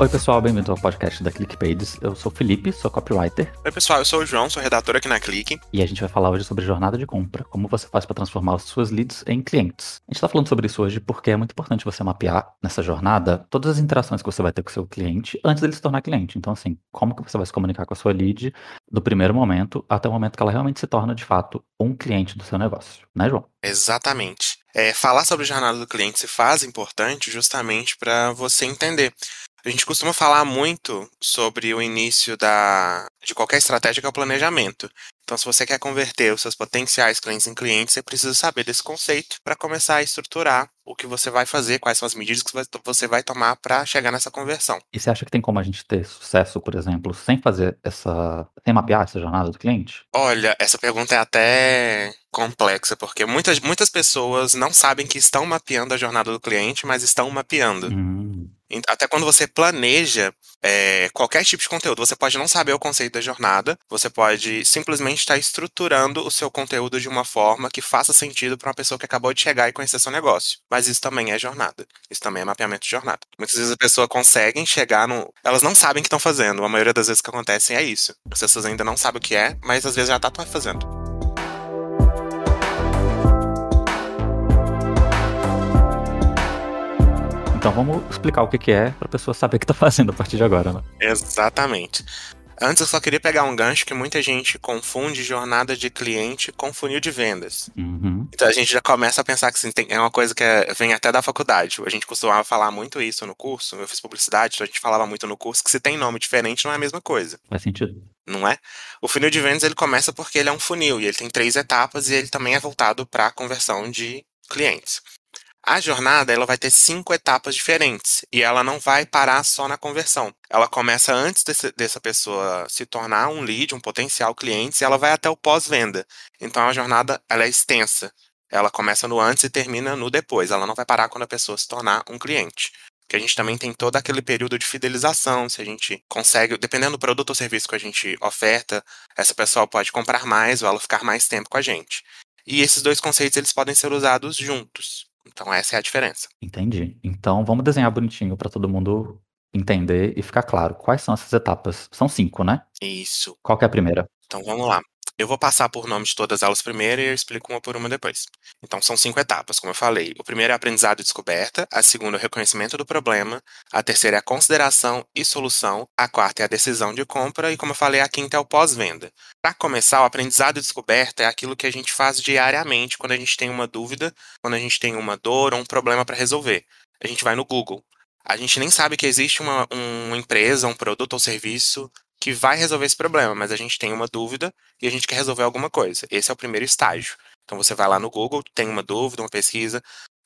Oi, pessoal, bem-vindo ao podcast da ClickPages. Eu sou o Felipe, sou copywriter. Oi, pessoal, eu sou o João, sou redator aqui na Click. E a gente vai falar hoje sobre jornada de compra, como você faz para transformar as suas leads em clientes. A gente está falando sobre isso hoje porque é muito importante você mapear nessa jornada todas as interações que você vai ter com o seu cliente antes dele se tornar cliente. Então, assim, como que você vai se comunicar com a sua lead do primeiro momento até o momento que ela realmente se torna, de fato, um cliente do seu negócio, né, João? Exatamente. É, falar sobre jornada do cliente se faz importante justamente para você entender a gente costuma falar muito sobre o início da, de qualquer estratégia que é o planejamento. Então, se você quer converter os seus potenciais clientes em clientes, você precisa saber desse conceito para começar a estruturar o que você vai fazer, quais são as medidas que você vai tomar para chegar nessa conversão. E você acha que tem como a gente ter sucesso, por exemplo, sem fazer essa. sem mapear essa jornada do cliente? Olha, essa pergunta é até complexa, porque muitas, muitas pessoas não sabem que estão mapeando a jornada do cliente, mas estão mapeando. Hum. Até quando você planeja é, qualquer tipo de conteúdo, você pode não saber o conceito da jornada, você pode simplesmente estar estruturando o seu conteúdo de uma forma que faça sentido para uma pessoa que acabou de chegar e conhecer seu negócio. Mas isso também é jornada. Isso também é mapeamento de jornada. Muitas vezes a pessoa consegue chegar no. Elas não sabem o que estão fazendo. A maioria das vezes que acontece é isso. As pessoas ainda não sabem o que é, mas às vezes já está fazendo. Então vamos explicar o que, que é para a pessoa saber o que está fazendo a partir de agora, né? Exatamente. Antes eu só queria pegar um gancho que muita gente confunde jornada de cliente com funil de vendas. Uhum. Então a gente já começa a pensar que assim, tem, é uma coisa que é, vem até da faculdade. A gente costumava falar muito isso no curso, eu fiz publicidade, então a gente falava muito no curso que se tem nome diferente não é a mesma coisa. Faz sentido. Não é? O funil de vendas ele começa porque ele é um funil e ele tem três etapas e ele também é voltado para a conversão de clientes. A jornada ela vai ter cinco etapas diferentes e ela não vai parar só na conversão. Ela começa antes desse, dessa pessoa se tornar um lead, um potencial cliente, e ela vai até o pós-venda. Então a jornada ela é extensa. Ela começa no antes e termina no depois. Ela não vai parar quando a pessoa se tornar um cliente. Porque a gente também tem todo aquele período de fidelização, se a gente consegue, dependendo do produto ou serviço que a gente oferta, essa pessoa pode comprar mais ou ela ficar mais tempo com a gente. E esses dois conceitos eles podem ser usados juntos. Então essa é a diferença. Entendi. Então vamos desenhar bonitinho para todo mundo entender e ficar claro. Quais são essas etapas? São cinco, né? Isso. Qual que é a primeira? Então vamos lá. Eu vou passar por nome de todas elas primeiro e eu explico uma por uma depois. Então são cinco etapas, como eu falei. O primeiro é aprendizado e descoberta, a segunda é o reconhecimento do problema, a terceira é a consideração e solução, a quarta é a decisão de compra e, como eu falei, a quinta é o pós-venda. Para começar, o aprendizado e descoberta é aquilo que a gente faz diariamente quando a gente tem uma dúvida, quando a gente tem uma dor ou um problema para resolver. A gente vai no Google. A gente nem sabe que existe uma, uma empresa, um produto ou serviço que vai resolver esse problema, mas a gente tem uma dúvida e a gente quer resolver alguma coisa. Esse é o primeiro estágio. Então você vai lá no Google, tem uma dúvida, uma pesquisa.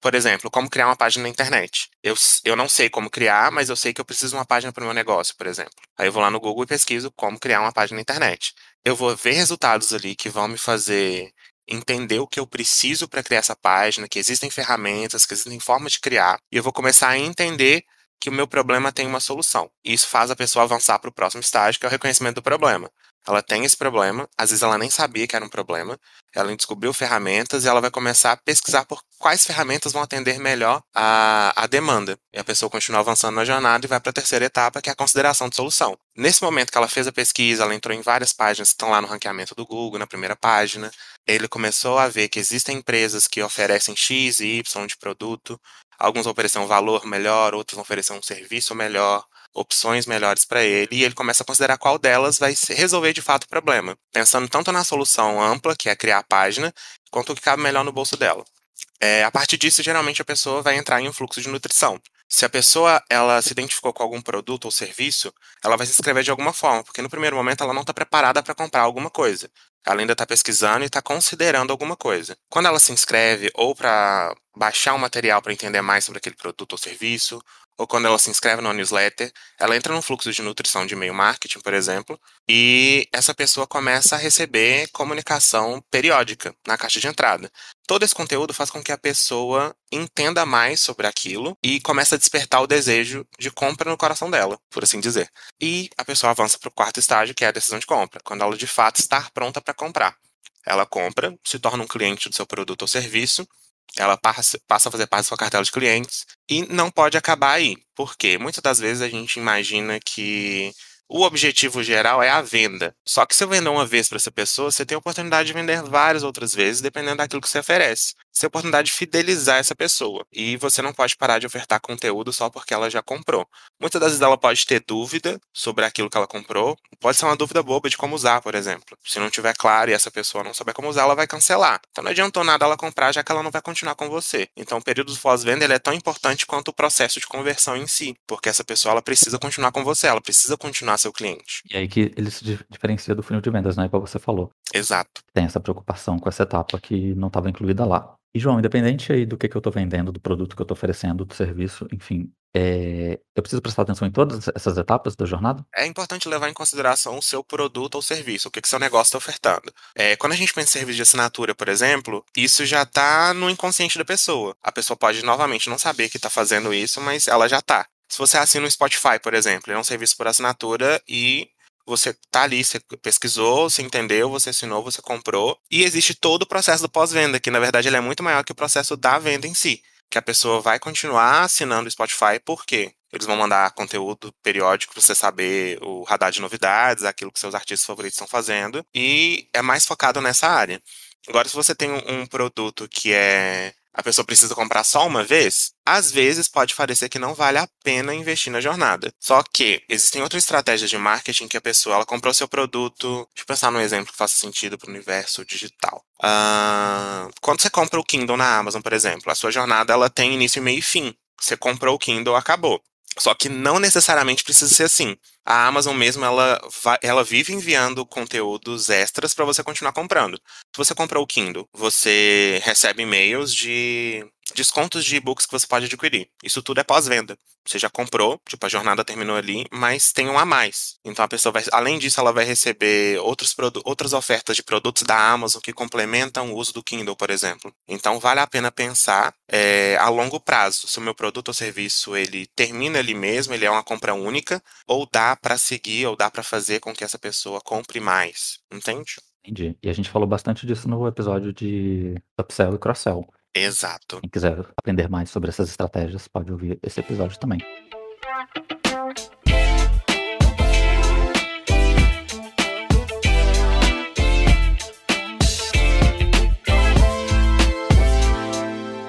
Por exemplo, como criar uma página na internet. Eu, eu não sei como criar, mas eu sei que eu preciso de uma página para o meu negócio, por exemplo. Aí eu vou lá no Google e pesquiso como criar uma página na internet. Eu vou ver resultados ali que vão me fazer entender o que eu preciso para criar essa página, que existem ferramentas, que existem formas de criar, e eu vou começar a entender que o meu problema tem uma solução. E isso faz a pessoa avançar para o próximo estágio, que é o reconhecimento do problema. Ela tem esse problema, às vezes ela nem sabia que era um problema, ela descobriu ferramentas e ela vai começar a pesquisar por quais ferramentas vão atender melhor a, a demanda. E a pessoa continua avançando na jornada e vai para a terceira etapa, que é a consideração de solução. Nesse momento que ela fez a pesquisa, ela entrou em várias páginas que estão lá no ranqueamento do Google, na primeira página. Ele começou a ver que existem empresas que oferecem X e Y de produto, Alguns vão oferecer um valor melhor, outros vão oferecer um serviço melhor, opções melhores para ele, e ele começa a considerar qual delas vai resolver de fato o problema, pensando tanto na solução ampla, que é criar a página, quanto o que cabe melhor no bolso dela. É, a partir disso, geralmente a pessoa vai entrar em um fluxo de nutrição. Se a pessoa ela se identificou com algum produto ou serviço, ela vai se inscrever de alguma forma, porque no primeiro momento ela não está preparada para comprar alguma coisa. Ela ainda está pesquisando e está considerando alguma coisa. Quando ela se inscreve ou para baixar um material para entender mais sobre aquele produto ou serviço, ou quando ela se inscreve no newsletter, ela entra num fluxo de nutrição de e-mail marketing, por exemplo, e essa pessoa começa a receber comunicação periódica na caixa de entrada. Todo esse conteúdo faz com que a pessoa entenda mais sobre aquilo e comece a despertar o desejo de compra no coração dela, por assim dizer. E a pessoa avança para o quarto estágio, que é a decisão de compra, quando ela de fato está pronta para comprar. Ela compra, se torna um cliente do seu produto ou serviço ela passa, passa a fazer parte da sua cartela de clientes e não pode acabar aí. Por quê? Muitas das vezes a gente imagina que o objetivo geral é a venda. Só que se eu vender uma vez para essa pessoa, você tem a oportunidade de vender várias outras vezes, dependendo daquilo que você oferece. A oportunidade de fidelizar essa pessoa. E você não pode parar de ofertar conteúdo só porque ela já comprou. Muitas das vezes ela pode ter dúvida sobre aquilo que ela comprou. Pode ser uma dúvida boba de como usar, por exemplo. Se não tiver claro e essa pessoa não souber como usar, ela vai cancelar. Então não adiantou nada ela comprar, já que ela não vai continuar com você. Então o período de pós-venda é tão importante quanto o processo de conversão em si. Porque essa pessoa ela precisa continuar com você, ela precisa continuar seu cliente. E aí que ele se diferencia do funil de vendas, né? Como você falou. Exato. Tem essa preocupação com essa etapa que não estava incluída lá. E, João, independente aí do que, que eu estou vendendo, do produto que eu estou oferecendo, do serviço, enfim, é... eu preciso prestar atenção em todas essas etapas da jornada? É importante levar em consideração o seu produto ou serviço, o que, que seu negócio está ofertando. É, quando a gente pensa em serviço de assinatura, por exemplo, isso já está no inconsciente da pessoa. A pessoa pode, novamente, não saber que está fazendo isso, mas ela já está. Se você assina o Spotify, por exemplo, é um serviço por assinatura e você tá ali, você pesquisou, você entendeu, você assinou, você comprou. E existe todo o processo do pós-venda, que na verdade ele é muito maior que o processo da venda em si. Que a pessoa vai continuar assinando o Spotify, por quê? Eles vão mandar conteúdo periódico para você saber o radar de novidades, aquilo que seus artistas favoritos estão fazendo. E é mais focado nessa área. Agora, se você tem um produto que é a pessoa precisa comprar só uma vez, às vezes pode parecer que não vale a pena investir na jornada. Só que existem outras estratégias de marketing que a pessoa ela comprou seu produto. Deixa eu pensar num exemplo que faça sentido para o universo digital. Uh, quando você compra o Kindle na Amazon, por exemplo, a sua jornada ela tem início, meio e fim. Você comprou o Kindle, acabou. Só que não necessariamente precisa ser assim. A Amazon mesmo, ela, ela vive enviando conteúdos extras para você continuar comprando. Se você comprou o Kindle, você recebe e-mails de descontos de e-books que você pode adquirir. Isso tudo é pós-venda. Você já comprou, tipo, a jornada terminou ali, mas tem um a mais. Então a pessoa vai, além disso, ela vai receber outros outras ofertas de produtos da Amazon que complementam o uso do Kindle, por exemplo. Então vale a pena pensar é, a longo prazo se o meu produto ou serviço ele termina ali mesmo, ele é uma compra única, ou dá para seguir, ou dá para fazer com que essa pessoa compre mais. Entende? Entendi. E a gente falou bastante disso no episódio de upsell e cross-sell. Exato. Quem quiser aprender mais sobre essas estratégias, pode ouvir esse episódio também.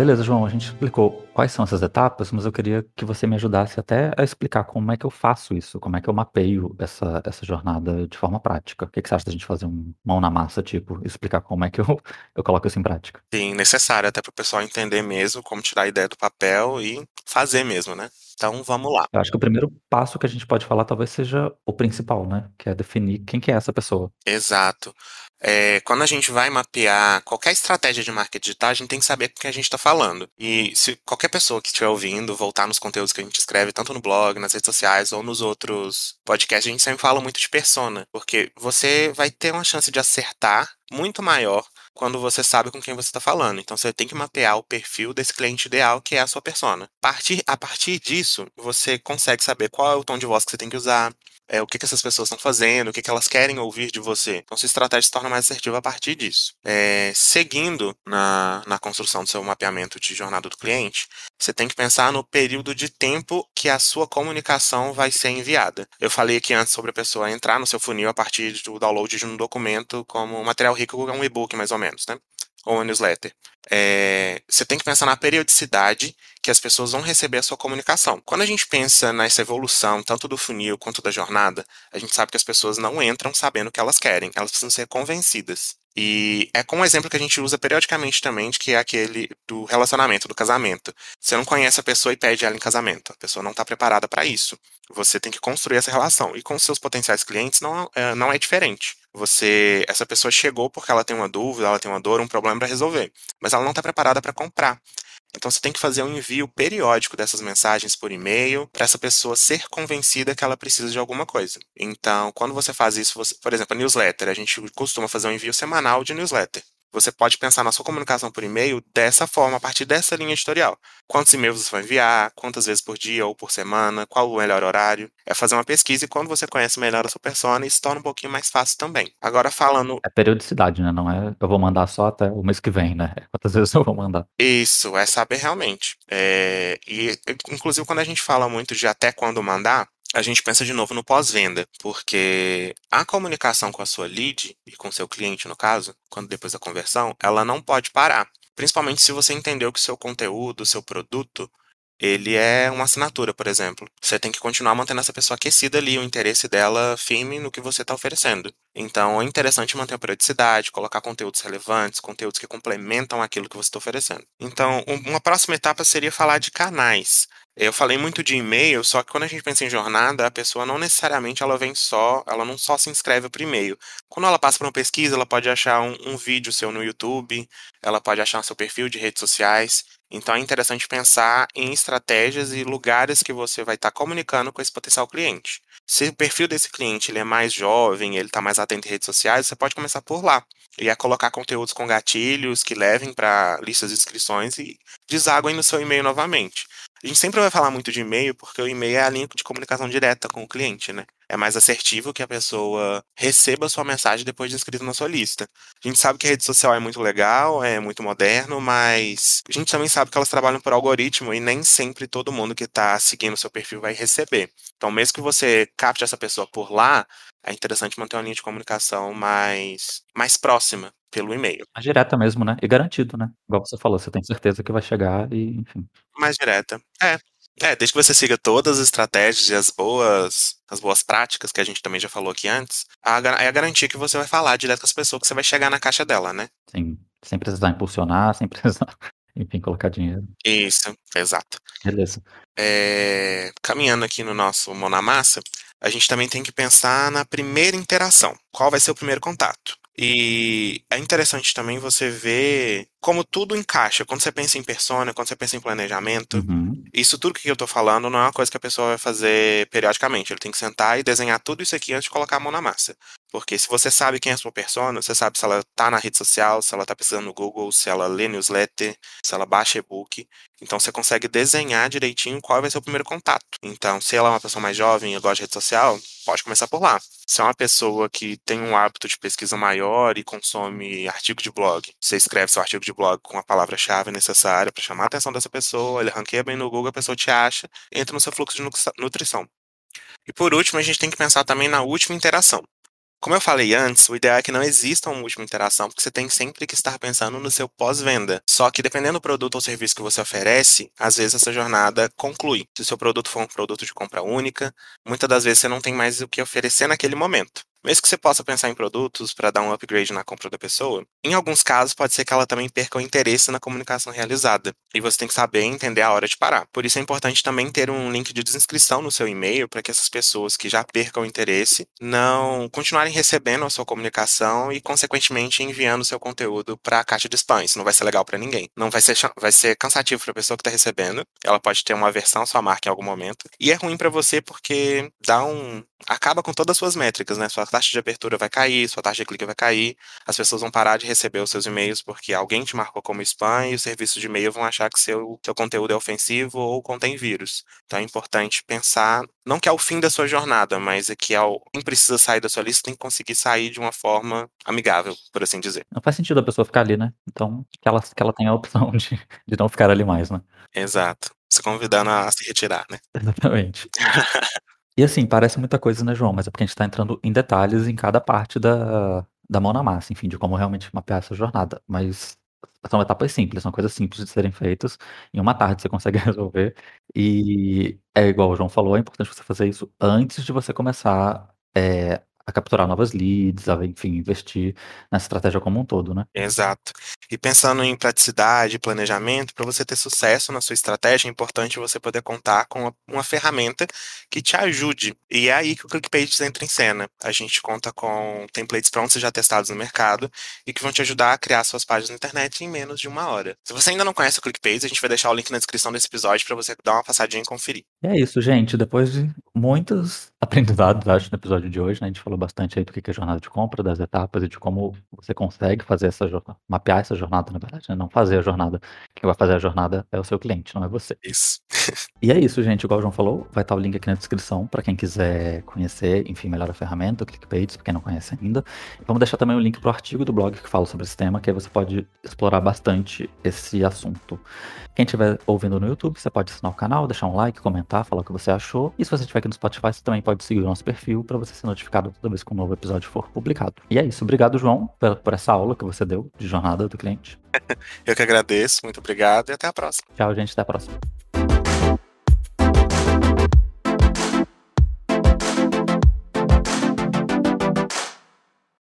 Beleza, João, a gente explicou quais são essas etapas, mas eu queria que você me ajudasse até a explicar como é que eu faço isso, como é que eu mapeio essa, essa jornada de forma prática. O que, que você acha da gente fazer um mão na massa, tipo, explicar como é que eu, eu coloco isso em prática? Sim, necessário, até para o pessoal entender mesmo como tirar a ideia do papel e fazer mesmo, né? Então vamos lá. Eu acho que o primeiro passo que a gente pode falar talvez seja o principal, né? Que é definir quem que é essa pessoa. Exato. É, quando a gente vai mapear qualquer estratégia de marketing digital, a gente tem que saber com que a gente está falando. E se qualquer pessoa que estiver ouvindo voltar nos conteúdos que a gente escreve, tanto no blog, nas redes sociais ou nos outros podcasts, a gente sempre fala muito de persona, porque você vai ter uma chance de acertar muito maior quando você sabe com quem você está falando. Então você tem que mapear o perfil desse cliente ideal, que é a sua persona. A partir, a partir disso, você consegue saber qual é o tom de voz que você tem que usar, é, o que, que essas pessoas estão fazendo, o que, que elas querem ouvir de você. Então, sua estratégia se torna mais assertiva a partir disso. É, seguindo na, na construção do seu mapeamento de jornada do cliente, você tem que pensar no período de tempo que a sua comunicação vai ser enviada. Eu falei aqui antes sobre a pessoa entrar no seu funil a partir do download de um documento como material rico, é um e-book mais ou menos, né? ou uma newsletter. É, você tem que pensar na periodicidade que as pessoas vão receber a sua comunicação. Quando a gente pensa nessa evolução, tanto do funil quanto da jornada, a gente sabe que as pessoas não entram sabendo o que elas querem, elas precisam ser convencidas. E é com um exemplo que a gente usa periodicamente também, que é aquele do relacionamento, do casamento. Você não conhece a pessoa e pede ela em casamento. A pessoa não está preparada para isso. Você tem que construir essa relação. E com seus potenciais clientes não, é, não é diferente. Você, essa pessoa chegou porque ela tem uma dúvida, ela tem uma dor, um problema para resolver, mas ela não está preparada para comprar. Então você tem que fazer um envio periódico dessas mensagens por e-mail para essa pessoa ser convencida que ela precisa de alguma coisa. Então, quando você faz isso, você, por exemplo, a newsletter, a gente costuma fazer um envio semanal de newsletter. Você pode pensar na sua comunicação por e-mail dessa forma, a partir dessa linha editorial. Quantos e-mails você vai enviar, quantas vezes por dia ou por semana, qual o melhor horário. É fazer uma pesquisa e quando você conhece melhor a sua persona, isso torna um pouquinho mais fácil também. Agora falando. É periodicidade, né? Não é eu vou mandar só até o mês que vem, né? Quantas vezes eu vou mandar. Isso, é saber realmente. É... E, inclusive, quando a gente fala muito de até quando mandar, a gente pensa de novo no pós-venda, porque a comunicação com a sua lead e com seu cliente, no caso, quando depois da conversão, ela não pode parar. Principalmente se você entendeu que o seu conteúdo, o seu produto, ele é uma assinatura, por exemplo. Você tem que continuar mantendo essa pessoa aquecida ali, o interesse dela firme no que você está oferecendo. Então é interessante manter a periodicidade, colocar conteúdos relevantes, conteúdos que complementam aquilo que você está oferecendo. Então, uma próxima etapa seria falar de canais. Eu falei muito de e-mail, só que quando a gente pensa em jornada, a pessoa não necessariamente ela vem só, ela não só se inscreve para e-mail. Quando ela passa por uma pesquisa, ela pode achar um, um vídeo seu no YouTube, ela pode achar seu perfil de redes sociais. Então é interessante pensar em estratégias e lugares que você vai estar tá comunicando com esse potencial cliente. Se o perfil desse cliente ele é mais jovem, ele está mais atento em redes sociais, você pode começar por lá. E é colocar conteúdos com gatilhos que levem para listas de inscrições e desaguem no seu e-mail novamente. A gente sempre vai falar muito de e-mail, porque o e-mail é a linha de comunicação direta com o cliente, né? É mais assertivo que a pessoa receba a sua mensagem depois de inscrito na sua lista. A gente sabe que a rede social é muito legal, é muito moderno, mas a gente também sabe que elas trabalham por algoritmo e nem sempre todo mundo que está seguindo o seu perfil vai receber. Então, mesmo que você capte essa pessoa por lá, é interessante manter uma linha de comunicação mais, mais próxima pelo e-mail. Mais direta mesmo, né? E garantido, né? Igual você falou, você tem certeza que vai chegar e, enfim. Mais direta. É. É, desde que você siga todas as estratégias e as boas, as boas práticas que a gente também já falou aqui antes, é a garantia que você vai falar direto com as pessoas que você vai chegar na caixa dela, né? Sim. Sem precisar impulsionar, sem precisar, enfim, colocar dinheiro. Isso, exato. Beleza. É, caminhando aqui no nosso mão na massa, a gente também tem que pensar na primeira interação. Qual vai ser o primeiro contato? E é interessante também você ver como tudo encaixa. Quando você pensa em persona, quando você pensa em planejamento, uhum. isso tudo que eu tô falando não é uma coisa que a pessoa vai fazer periodicamente. Ele tem que sentar e desenhar tudo isso aqui antes de colocar a mão na massa. Porque se você sabe quem é a sua persona, você sabe se ela tá na rede social, se ela tá precisando no Google, se ela lê newsletter, se ela baixa e-book. Então você consegue desenhar direitinho qual vai ser o primeiro contato. Então, se ela é uma pessoa mais jovem e gosta de rede social, pode começar por lá. Se é uma pessoa que tem um hábito de pesquisa maior e consome artigo de blog, você escreve seu artigo de blog com a palavra-chave necessária para chamar a atenção dessa pessoa, ele ranqueia bem no Google, a pessoa te acha, entra no seu fluxo de nutrição. E por último, a gente tem que pensar também na última interação. Como eu falei antes, o ideal é que não exista uma última interação, porque você tem sempre que estar pensando no seu pós-venda. Só que dependendo do produto ou serviço que você oferece, às vezes essa jornada conclui. Se o seu produto for um produto de compra única, muitas das vezes você não tem mais o que oferecer naquele momento. Mesmo que você possa pensar em produtos para dar um upgrade na compra da pessoa, em alguns casos pode ser que ela também perca o interesse na comunicação realizada. E você tem que saber entender a hora de parar. Por isso é importante também ter um link de desinscrição no seu e-mail para que essas pessoas que já percam o interesse não continuarem recebendo a sua comunicação e, consequentemente, enviando o seu conteúdo para a caixa de spam. Isso não vai ser legal para ninguém. Não vai ser, vai ser cansativo para a pessoa que está recebendo. Ela pode ter uma aversão à sua marca em algum momento. E é ruim para você porque dá um, acaba com todas as suas métricas, né? Sua taxa de abertura vai cair, sua taxa de clique vai cair, as pessoas vão parar de receber os seus e-mails porque alguém te marcou como spam e os serviços de e-mail vão achar que seu, seu conteúdo é ofensivo ou contém vírus. Então é importante pensar, não que é o fim da sua jornada, mas é que ao, quem precisa sair da sua lista tem que conseguir sair de uma forma amigável, por assim dizer. Não faz sentido a pessoa ficar ali, né? Então que ela, que ela tenha a opção de, de não ficar ali mais, né? Exato. Se convidando a se retirar, né? Exatamente. E assim, parece muita coisa, né, João? Mas é porque a gente está entrando em detalhes em cada parte da, da mão na massa, enfim, de como realmente mapear essa jornada. Mas são etapas simples, são coisas simples de serem feitas. Em uma tarde você consegue resolver. E é igual o João falou, é importante você fazer isso antes de você começar é, a capturar novas leads, a, enfim, investir nessa estratégia como um todo, né? Exato. E pensando em praticidade, planejamento, para você ter sucesso na sua estratégia, é importante você poder contar com uma, uma, ferramenta que te ajude. E é aí que o ClickPages entra em cena. A gente conta com templates prontos e já testados no mercado e que vão te ajudar a criar suas páginas na internet em menos de uma hora. Se você ainda não conhece o ClickPages, a gente vai deixar o link na descrição desse episódio para você dar uma passadinha e conferir. E é isso, gente. Depois de muitos aprendizados, acho, no episódio de hoje, né? A gente falou bastante aí do que é jornada de compra, das etapas e de como você consegue fazer essa jornada, mapear essa jornada, na verdade, né? Não fazer a jornada. Quem vai fazer a jornada é o seu cliente, não é você. Isso. E é isso, gente. Igual o João falou, vai estar o link aqui na descrição para quem quiser conhecer, enfim, melhor a ferramenta, o ClickPages, para quem não conhece ainda. Vamos deixar também o link pro artigo do blog que fala sobre esse tema, que aí você pode explorar bastante esse assunto. Quem estiver ouvindo no YouTube, você pode assinar o canal, deixar um like, comentar, falar o que você achou. E se você estiver aqui no Spotify, você também pode seguir o nosso perfil para você ser notificado toda vez que um novo episódio for publicado. E é isso. Obrigado, João, por, por essa aula que você deu de jornada do cliente. Eu que agradeço, muito obrigado e até a próxima. Tchau, gente. Até a próxima.